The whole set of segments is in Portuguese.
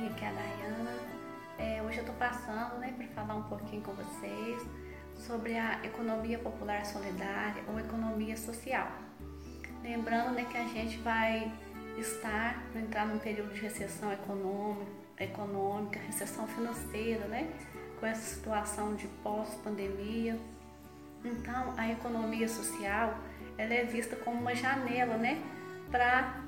que aqui é a Dayana. É, hoje eu estou passando né, para falar um pouquinho com vocês sobre a economia popular solidária ou economia social. Lembrando né, que a gente vai estar, vai entrar num período de recessão econômica, econômica recessão financeira, né, com essa situação de pós-pandemia. Então, a economia social ela é vista como uma janela né, para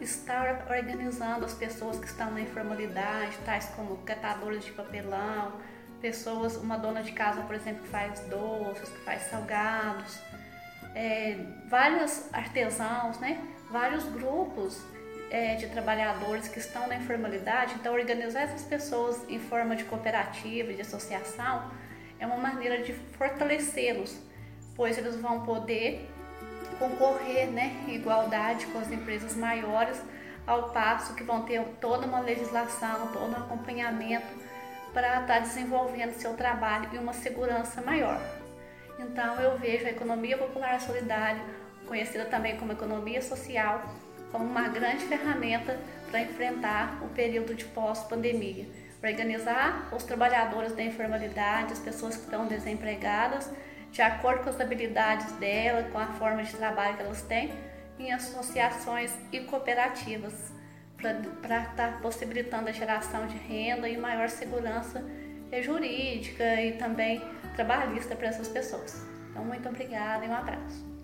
estar organizando as pessoas que estão na informalidade, tais como catadores de papelão, pessoas, uma dona de casa, por exemplo, que faz doces, que faz salgados, é, vários artesãos, né? vários grupos é, de trabalhadores que estão na informalidade. Então, organizar essas pessoas em forma de cooperativa, de associação, é uma maneira de fortalecê-los, pois eles vão poder concorrer né, em igualdade com as empresas maiores, ao passo que vão ter toda uma legislação, todo um acompanhamento para estar tá desenvolvendo seu trabalho e uma segurança maior. Então eu vejo a economia popular solidária, conhecida também como economia social, como uma grande ferramenta para enfrentar o período de pós-pandemia. Organizar os trabalhadores da informalidade, as pessoas que estão desempregadas, de acordo com as habilidades dela, com a forma de trabalho que elas têm, em associações e cooperativas, para estar tá possibilitando a geração de renda e maior segurança jurídica e também trabalhista para essas pessoas. Então, muito obrigada e um abraço.